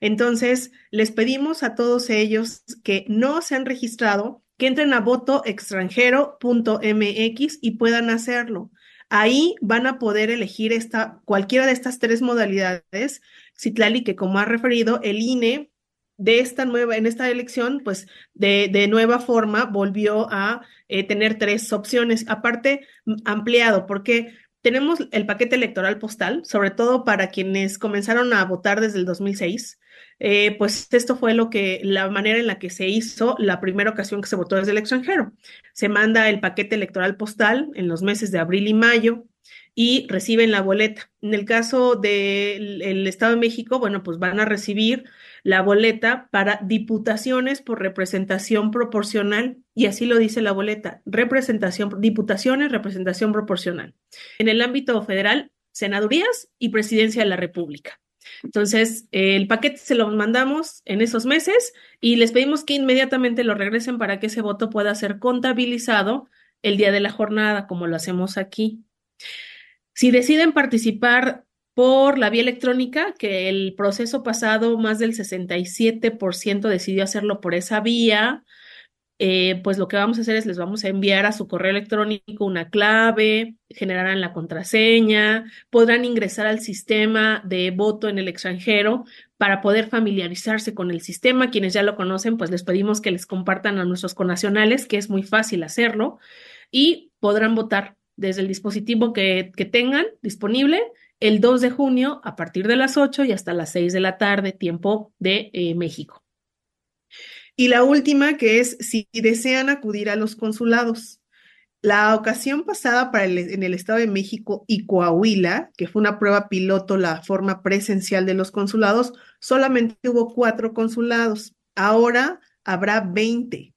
Entonces, les pedimos a todos ellos que no se han registrado que entren a votoextranjero.mx y puedan hacerlo. Ahí van a poder elegir esta, cualquiera de estas tres modalidades. Citlali, que como ha referido, el INE de esta nueva, en esta elección, pues de, de nueva forma volvió a eh, tener tres opciones, aparte ampliado, porque tenemos el paquete electoral postal, sobre todo para quienes comenzaron a votar desde el 2006. Eh, pues esto fue lo que, la manera en la que se hizo la primera ocasión que se votó desde el extranjero. Se manda el paquete electoral postal en los meses de abril y mayo y reciben la boleta. En el caso del Estado de México, bueno, pues van a recibir la boleta para diputaciones por representación proporcional, y así lo dice la boleta, representación, diputaciones, representación proporcional. En el ámbito federal, senadurías y presidencia de la República. Entonces, el paquete se lo mandamos en esos meses y les pedimos que inmediatamente lo regresen para que ese voto pueda ser contabilizado el día de la jornada, como lo hacemos aquí. Si deciden participar por la vía electrónica, que el proceso pasado más del 67% decidió hacerlo por esa vía, eh, pues lo que vamos a hacer es les vamos a enviar a su correo electrónico una clave, generarán la contraseña, podrán ingresar al sistema de voto en el extranjero para poder familiarizarse con el sistema. Quienes ya lo conocen, pues les pedimos que les compartan a nuestros conacionales, que es muy fácil hacerlo, y podrán votar desde el dispositivo que, tengan disponible el 2 de junio a partir de las 8 y hasta las 6 de la tarde, tiempo de eh, México. Y la última, que es si desean acudir a los consulados. La ocasión pasada para en el Estado de México y Coahuila, que fue una prueba piloto, la forma presencial de los consulados, solamente hubo cuatro consulados. Ahora habrá 20.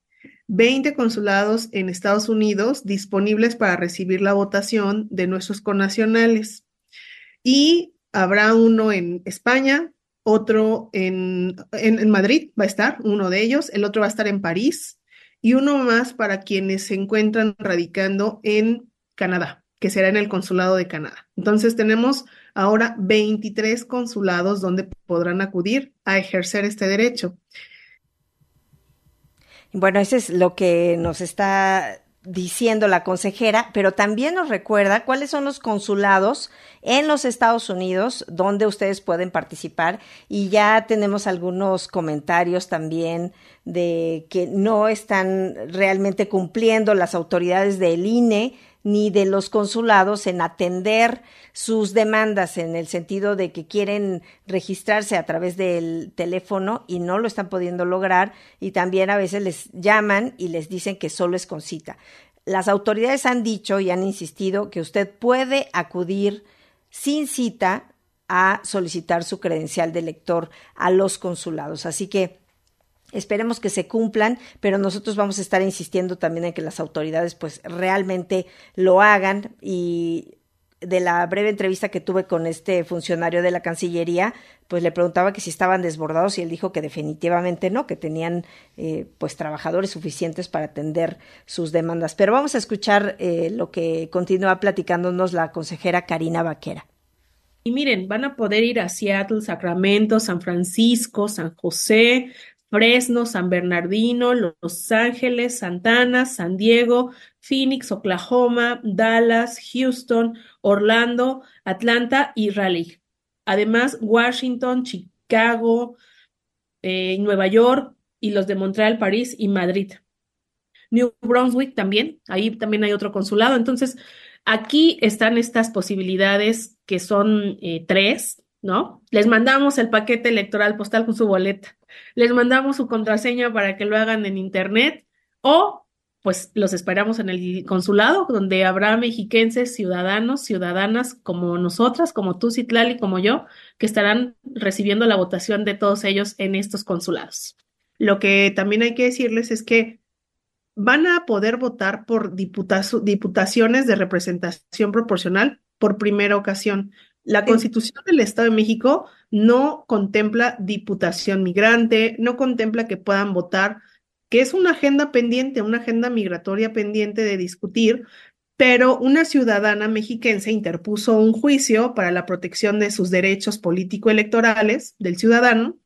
20 consulados en Estados Unidos disponibles para recibir la votación de nuestros connacionales. Y habrá uno en España, otro en, en, Madrid, va a estar uno de ellos, el otro va a estar en París y uno más para quienes se encuentran radicando en Canadá, que será en el consulado de Canadá. Entonces tenemos ahora 23 consulados donde podrán acudir a ejercer este derecho. Bueno, eso es lo que nos está diciendo la consejera, pero también nos recuerda cuáles son los consulados en los Estados Unidos donde ustedes pueden participar. Y ya tenemos algunos comentarios también de que no están realmente cumpliendo las autoridades del INE ni de los consulados en atender sus demandas en el sentido de que quieren registrarse a través del teléfono y no lo están pudiendo lograr y también a veces les llaman y les dicen que solo es con cita. Las autoridades han dicho y han insistido que usted puede acudir sin cita a solicitar su credencial de lector a los consulados. Así que Esperemos que se cumplan, pero nosotros vamos a estar insistiendo también en que las autoridades pues realmente lo hagan y de la breve entrevista que tuve con este funcionario de la Cancillería, pues le preguntaba que si estaban desbordados y él dijo que definitivamente no, que tenían eh, pues trabajadores suficientes para atender sus demandas. Pero vamos a escuchar eh, lo que continúa platicándonos la consejera Karina Vaquera. Y miren, van a poder ir a Seattle, Sacramento, San Francisco, San José, Fresno, San Bernardino, Los Ángeles, Santana, San Diego, Phoenix, Oklahoma, Dallas, Houston, Orlando, Atlanta y Raleigh. Además, Washington, Chicago, eh, Nueva York y los de Montreal, París y Madrid. New Brunswick también, ahí también hay otro consulado. Entonces, aquí están estas posibilidades que son eh, tres, ¿no? Les mandamos el paquete electoral postal con su boleta, les mandamos su contraseña para que lo hagan en internet o pues los esperamos en el consulado donde habrá mexiquenses, ciudadanos, ciudadanas como nosotras, como tú, Citlali, como yo, que estarán recibiendo la votación de todos ellos en estos consulados. Lo que también hay que decirles es que van a poder votar por diputaciones de representación proporcional por primera ocasión. La Constitución del Estado de México no contempla diputación migrante, no contempla que puedan votar, que es una agenda pendiente, una agenda migratoria pendiente de discutir, pero una ciudadana mexiquense interpuso un juicio para la protección de sus derechos político-electorales del ciudadano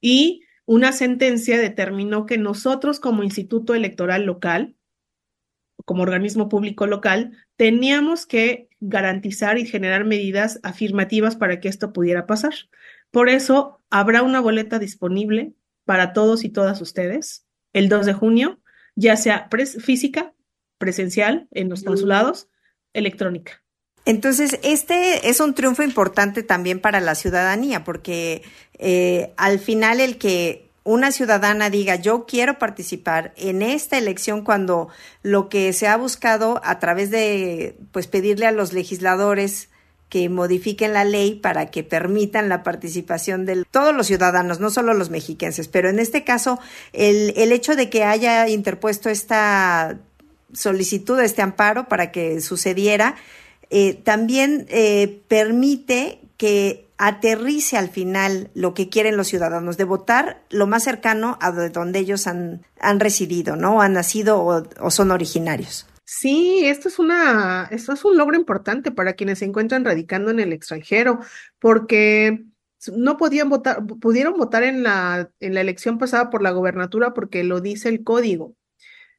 y una sentencia determinó que nosotros como Instituto Electoral Local, como organismo público local, teníamos que garantizar y generar medidas afirmativas para que esto pudiera pasar. Por eso habrá una boleta disponible para todos y todas ustedes el 2 de junio, ya sea física, presencial en los consulados, electrónica. Entonces, este es un triunfo importante también para la ciudadanía, porque eh, al final el que una ciudadana diga yo quiero participar en esta elección cuando lo que se ha buscado a través de pues pedirle a los legisladores que modifiquen la ley para que permitan la participación de todos los ciudadanos, no solo los mexiquenses, pero en este caso el, el hecho de que haya interpuesto esta solicitud, este amparo para que sucediera, eh, también eh, permite que aterrice al final lo que quieren los ciudadanos, de votar lo más cercano a donde ellos han, han residido, ¿no? Han nacido o, son originarios. Sí, esto es una, esto es un logro importante para quienes se encuentran radicando en el extranjero, porque no podían votar, pudieron votar en la, en la elección pasada por la gobernatura porque lo dice el código,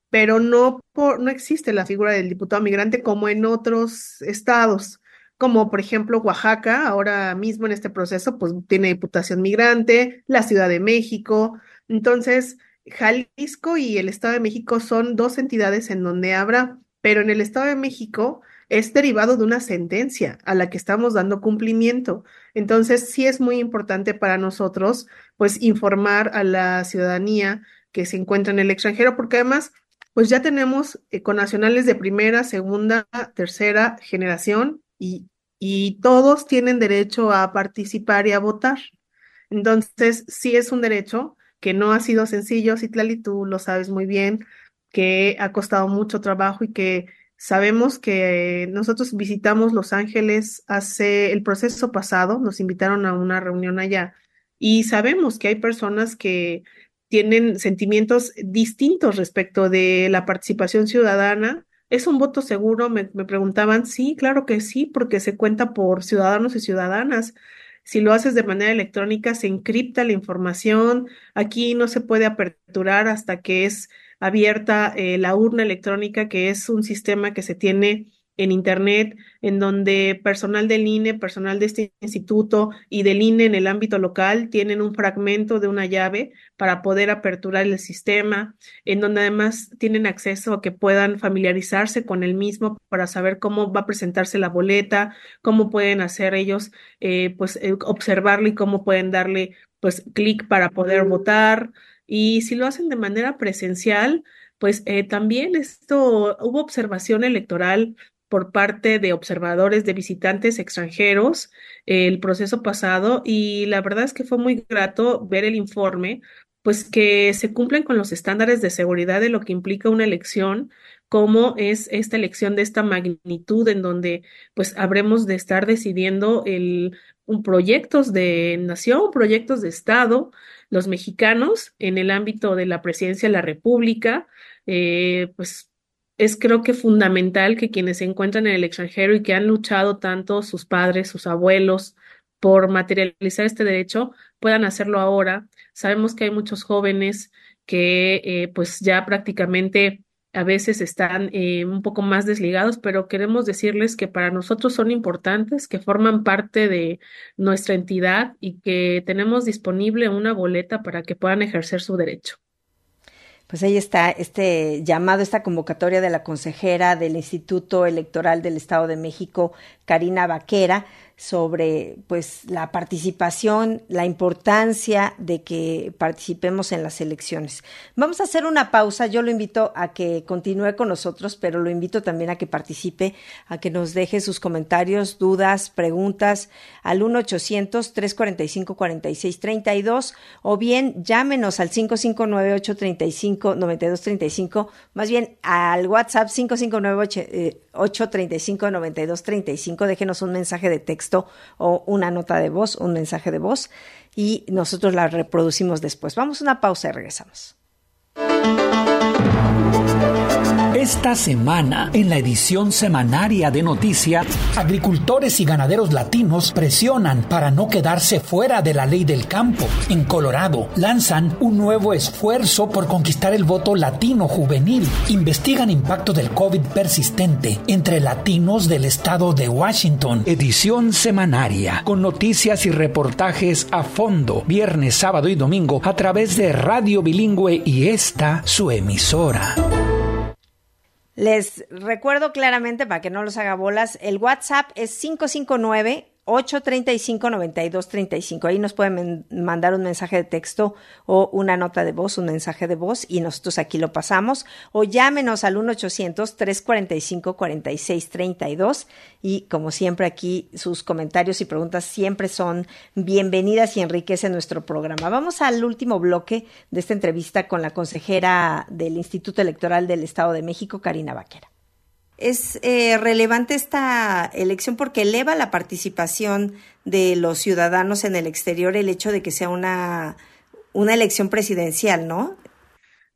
pero no, por, no existe la figura del diputado migrante como en otros estados como por ejemplo Oaxaca, ahora mismo en este proceso, pues tiene diputación migrante, la Ciudad de México. Entonces, Jalisco y el Estado de México son dos entidades en donde habrá, pero en el Estado de México es derivado de una sentencia a la que estamos dando cumplimiento. Entonces, sí es muy importante para nosotros, pues, informar a la ciudadanía que se encuentra en el extranjero, porque además, pues ya tenemos eh, nacionales de primera, segunda, tercera generación y, todos tienen derecho a participar y a votar. Entonces, sí es un derecho que no ha sido sencillo, Citlali, tú lo sabes muy bien, que ha costado mucho trabajo y que sabemos que nosotros visitamos Los Ángeles hace el proceso pasado, nos invitaron a una reunión allá y sabemos que hay personas que tienen sentimientos distintos respecto de la participación ciudadana. ¿Es un voto seguro? Me, preguntaban. Sí, claro que sí, porque se cuenta por ciudadanos y ciudadanas. Si lo haces de manera electrónica, se encripta la información. Aquí no se puede aperturar hasta que es abierta eh, la urna electrónica, que es un sistema que se tiene en Internet, en donde personal del INE, personal de este instituto y del INE en el ámbito local tienen un fragmento de una llave para poder aperturar el sistema, en donde además tienen acceso a que puedan familiarizarse con el mismo para saber cómo va a presentarse la boleta, cómo pueden hacer ellos, eh, pues, eh, observarlo y cómo pueden darle, pues, clic para poder votar. Y si lo hacen de manera presencial, pues eh, también esto hubo observación electoral por parte de observadores de visitantes extranjeros el proceso pasado y la verdad es que fue muy grato ver el informe, pues que se cumplen con los estándares de seguridad de lo que implica una elección, como es esta elección de esta magnitud en donde pues habremos de estar decidiendo el un proyectos de nación, proyectos de Estado, los mexicanos en el ámbito de la presidencia de la República, eh, pues es creo que fundamental que quienes se encuentran en el extranjero y que han luchado tanto sus padres, sus abuelos, por materializar este derecho, puedan hacerlo ahora. Sabemos que hay muchos jóvenes que eh, pues ya prácticamente a veces están eh, un poco más desligados, pero queremos decirles que para nosotros son importantes, que forman parte de nuestra entidad y que tenemos disponible una boleta para que puedan ejercer su derecho pues ahí está este llamado, esta convocatoria de la consejera del Instituto Electoral del Estado de México, Karina Vaquera, sobre pues la participación, la importancia de que participemos en las elecciones. Vamos a hacer una pausa, yo lo invito a que continúe con nosotros, pero lo invito también a que participe, a que nos deje sus comentarios, dudas, preguntas al 1 800 345 4632 o bien llámenos al 559 835 9235, más bien al WhatsApp 559 835 9235, déjenos un mensaje de texto o una nota de voz, un mensaje de voz y nosotros la reproducimos después. Vamos a una pausa y regresamos. Esta semana, en la edición semanaria de noticias, agricultores y ganaderos latinos presionan para no quedarse fuera de la ley del campo. En Colorado, lanzan un nuevo esfuerzo por conquistar el voto latino juvenil. Investigan impacto del COVID persistente entre latinos del estado de Washington. Edición semanaria, con noticias y reportajes a fondo, viernes, sábado y domingo, a través de Radio Bilingüe y esta, su emisora. Les recuerdo claramente, para que no los haga bolas, el WhatsApp es 559 835-9235. Ahí nos pueden mandar un mensaje de texto o una nota de voz, un mensaje de voz y nosotros aquí lo pasamos. O llámenos al 1-800-345-4632 y como siempre aquí sus comentarios y preguntas siempre son bienvenidas y enriquecen nuestro programa. Vamos al último bloque de esta entrevista con la consejera del Instituto Electoral del Estado de México, Karina Vaquera. Es eh, relevante esta elección porque eleva la participación de los ciudadanos en el exterior el hecho de que sea una, una elección presidencial, ¿no?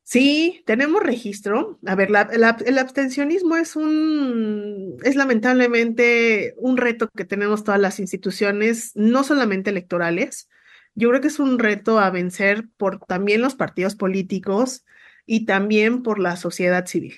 Sí, tenemos registro. A ver, el abstencionismo es un, es lamentablemente un reto que tenemos todas las instituciones, no solamente electorales. Yo creo que es un reto a vencer por también los partidos políticos y también por la sociedad civil.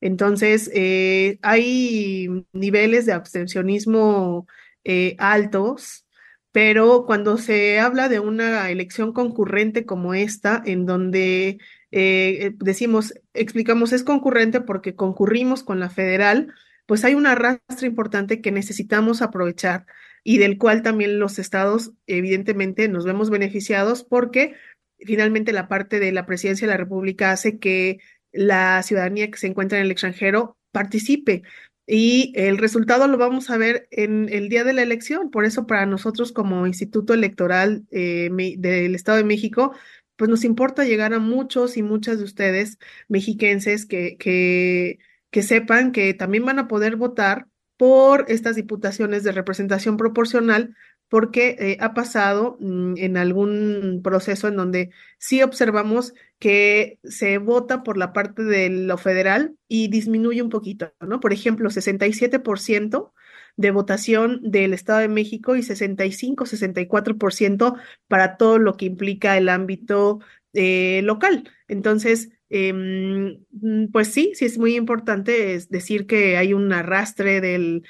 Entonces, eh, hay niveles de abstencionismo eh, altos, pero cuando se habla de una elección concurrente como esta, en donde eh, decimos, explicamos, es concurrente porque concurrimos con la federal, pues hay una rastra importante que necesitamos aprovechar y del cual también los estados evidentemente nos vemos beneficiados porque finalmente la parte de la presidencia de la República hace que la ciudadanía que se encuentra en el extranjero participe y el resultado lo vamos a ver en el día de la elección. Por eso para nosotros como Instituto Electoral eh, del Estado de México, pues nos importa llegar a muchos y muchas de ustedes mexiquenses que, que, que sepan que también van a poder votar por estas diputaciones de representación proporcional porque eh, ha pasado mm, en algún proceso en donde sí observamos que se vota por la parte de lo federal y disminuye un poquito, ¿no? Por ejemplo, 67% de votación del Estado de México y 65-64% para todo lo que implica el ámbito eh, local. Entonces, em, mm, pues sí, sí es muy importante es decir que hay un arrastre del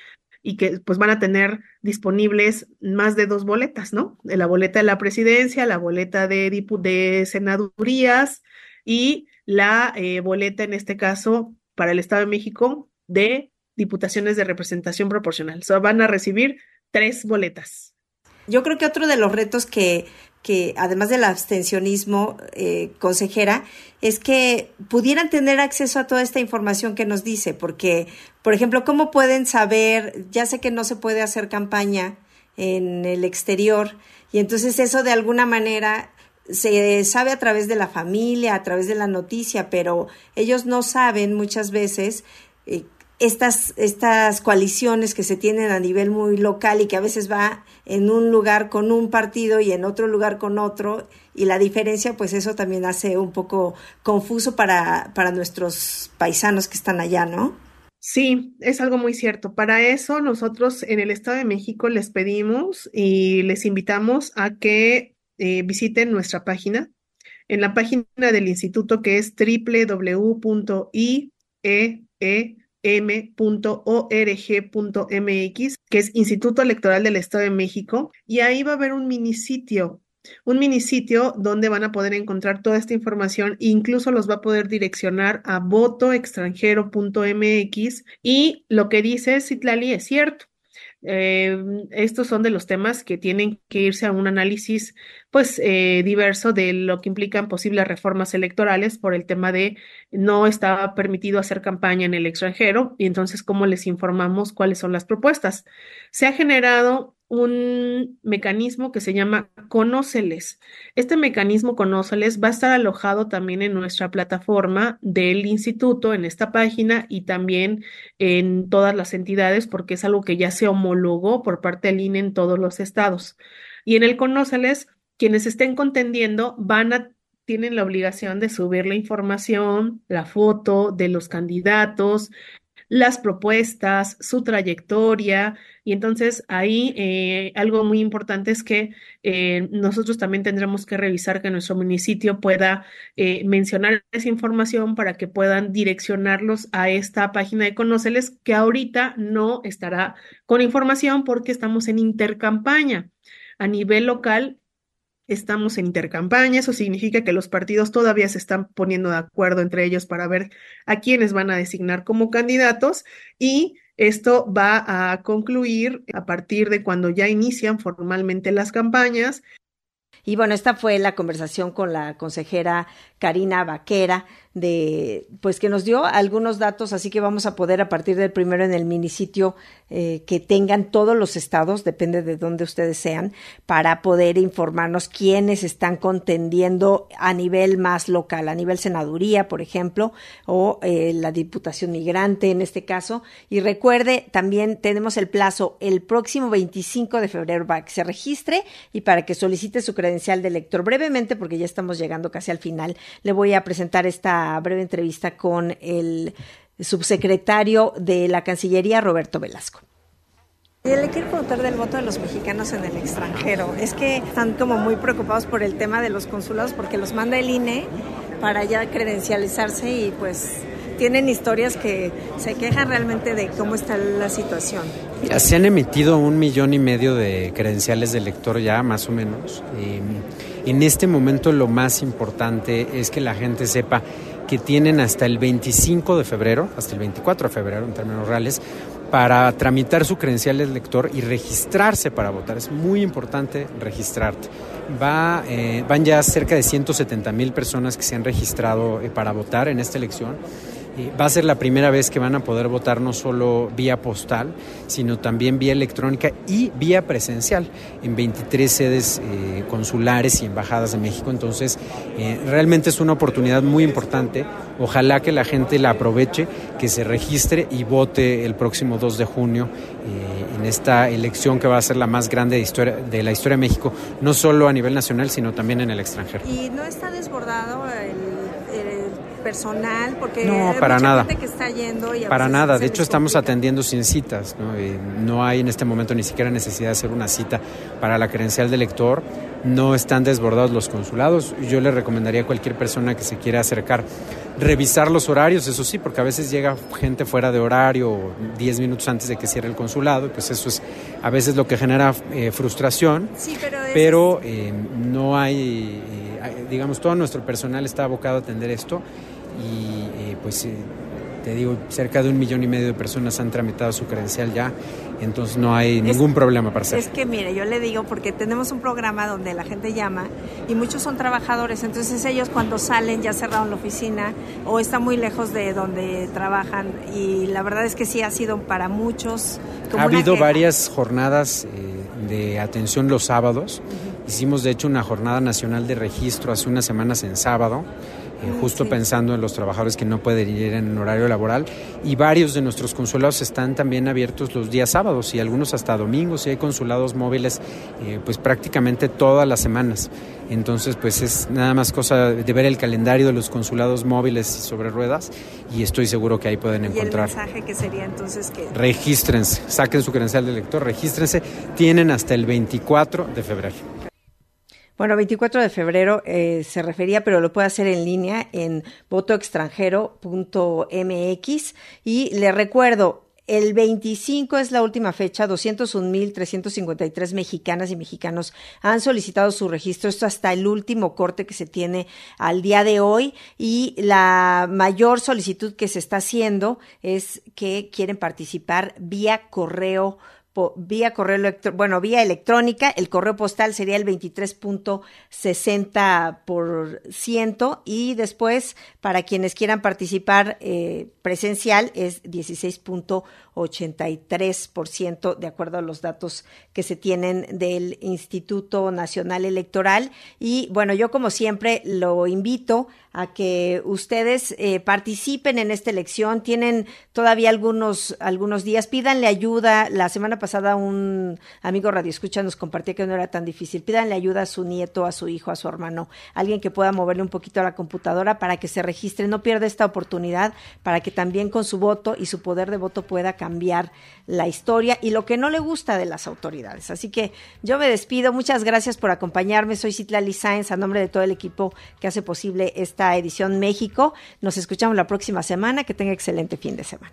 y que pues van a tener disponibles más de dos boletas, ¿no? La boleta de la presidencia, la boleta de, de senadurías y la eh, boleta en este caso para el Estado de México de diputaciones de representación proporcional. O sea, van a recibir tres boletas. Yo creo que otro de los retos que que además del abstencionismo, eh, consejera, es que pudieran tener acceso a toda esta información que nos dice, porque, por ejemplo, ¿cómo pueden saber? Ya sé que no se puede hacer campaña en el exterior, y entonces eso de alguna manera se sabe a través de la familia, a través de la noticia, pero ellos no saben muchas veces eh, estas, estas coaliciones que se tienen a nivel muy local y que a veces va en un lugar con un partido y en otro lugar con otro, y la diferencia, pues eso también hace un poco confuso para, para nuestros paisanos que están allá, ¿no? Sí, es algo muy cierto. Para eso nosotros en el Estado de México les pedimos y les invitamos a que eh, visiten nuestra página. En la página del instituto que es www.iee m.org.mx, que es Instituto Electoral del Estado de México, y ahí va a haber un minisitio, un minisitio donde van a poder encontrar toda esta información e incluso los va a poder direccionar a votoextranjero.mx y lo que dice Citlali es cierto. Eh, estos son de los temas que tienen que irse a un análisis pues eh, diverso de lo que implican posibles reformas electorales por el tema de no estaba permitido hacer campaña en el extranjero y entonces cómo les informamos cuáles son las propuestas. Se ha generado un mecanismo que se llama Conóceles. Este mecanismo Conóceles va a estar alojado también en nuestra plataforma del instituto, en esta página y también en todas las entidades, porque es algo que ya se homologó por parte del INE en todos los estados. Y en el Conóceles, quienes estén contendiendo van a tienen la obligación de subir la información, la foto de los candidatos, las propuestas, su trayectoria. Y entonces ahí eh, algo muy importante es que eh, nosotros también tendremos que revisar que nuestro municipio pueda eh, mencionar esa información para que puedan direccionarlos a esta página de Conoceles que ahorita no estará con información porque estamos en intercampaña. A nivel local, estamos en intercampaña, eso significa que los partidos todavía se están poniendo de acuerdo entre ellos para ver a quiénes van a designar como candidatos y esto va a concluir a partir de cuando ya inician formalmente las campañas. Y bueno, esta fue la conversación con la consejera Karina Vaquera de pues que nos dio algunos datos, así que vamos a poder a partir del primero en el minisitio eh, que tengan todos los estados, depende de dónde ustedes sean, para poder informarnos quiénes están contendiendo a nivel más local, a nivel senaduría, por ejemplo, o eh, la diputación migrante en este caso. Y recuerde, también tenemos el plazo el próximo 25 de febrero para que se registre y para que solicite su credencial de elector brevemente, porque ya estamos llegando casi al final. Le voy a presentar esta breve entrevista con el subsecretario de la Cancillería, Roberto Velasco. Le quiero preguntar del voto de los mexicanos en el extranjero. Es que están como muy preocupados por el tema de los consulados porque los manda el INE para ya credencializarse y pues tienen historias que se quejan realmente de cómo está la situación. se han emitido un millón y medio de credenciales de lector ya, más o menos. en este momento lo más importante es que la gente sepa que tienen hasta el 25 de febrero, hasta el 24 de febrero en términos reales, para tramitar su credencial de lector y registrarse para votar. Es muy importante registrarte. Va, eh, van ya cerca de 170 mil personas que se han registrado eh, para votar en esta elección va a ser la primera vez que van a poder votar no solo vía postal, sino también vía electrónica y vía presencial en 23 sedes eh, consulares y embajadas de México. Entonces, eh, realmente es una oportunidad muy importante. Ojalá que la gente la aproveche, que se registre y vote el próximo 2 de junio eh, en esta elección que va a ser la más grande de, historia, de la historia de México, no solo a nivel nacional, sino también en el extranjero. ¿Y no está desbordado el personal? Porque no, hay para mucha nada. gente que está yendo y Para nada, se de hecho estamos atendiendo sin citas, ¿no? No hay en este momento ni siquiera necesidad de hacer una cita para la credencial de lector, no están desbordados los consulados, yo le recomendaría a cualquier persona que se quiera acercar revisar los horarios, eso sí, porque a veces llega gente fuera de horario 10 minutos antes de que cierre el consulado, y pues eso es a veces lo que genera eh, frustración, Sí, pero, pero eh, no hay, eh, digamos, todo nuestro personal está abocado a atender esto y eh, pues eh, te digo, cerca de un millón y medio de personas han tramitado su credencial ya, entonces no hay ningún problema para hacer. Es que mire, yo le digo porque tenemos un programa donde la gente llama y muchos son trabajadores, entonces ellos cuando salen ya cerraron la oficina o están muy lejos de donde trabajan y la verdad es que sí ha sido para muchos. como Ha habido queja. varias jornadas eh, de atención los sábados. Hicimos de hecho una jornada nacional de registro hace unas semanas en sábado, eh, justo sí. pensando en los trabajadores que no pueden ir en horario laboral. Y varios de nuestros consulados están también abiertos los días sábados y algunos hasta domingos. Y hay consulados móviles eh, pues prácticamente todas las semanas. Entonces pues es nada más cosa de ver el calendario de los consulados móviles sobre ruedas y estoy seguro que ahí pueden Y el encontrar. mensaje que sería entonces que Regístrense, saquen su credencial de lector, regístrense, tienen hasta el 24 de febrero. Bueno, 24 de febrero eh, se refería, pero lo puede hacer en línea en votoextranjero.mx. Y le recuerdo, el 25 es la última fecha, 201.353 mexicanas y mexicanos han solicitado su registro, esto hasta el último corte que se tiene al día de hoy y la mayor solicitud que se está haciendo es que quieren participar vía correo vía correo electro- bueno, vía electrónica, el correo postal sería el 23.60% y después para quienes quieran participar eh, presencial es 16.83% de acuerdo a los datos que se tienen del Instituto Nacional Electoral y bueno, yo como siempre lo invito a que ustedes eh, participen en esta elección. Tienen todavía algunos, algunos días. Pídanle ayuda. La semana pasada un amigo Radio Escucha nos compartía que no era tan difícil. Pídanle ayuda a su nieto, a su hijo, a su hermano, alguien que pueda moverle un poquito a la computadora para que se registre. No pierda esta oportunidad para que también con su voto y su poder de voto pueda cambiar la historia y lo que no le gusta de las autoridades. Así que yo me despido. Muchas gracias por acompañarme. Soy Citlali Sáenz, a nombre de todo el equipo que hace posible esta edición México. Nos escuchamos la próxima semana. Que tenga excelente fin de semana.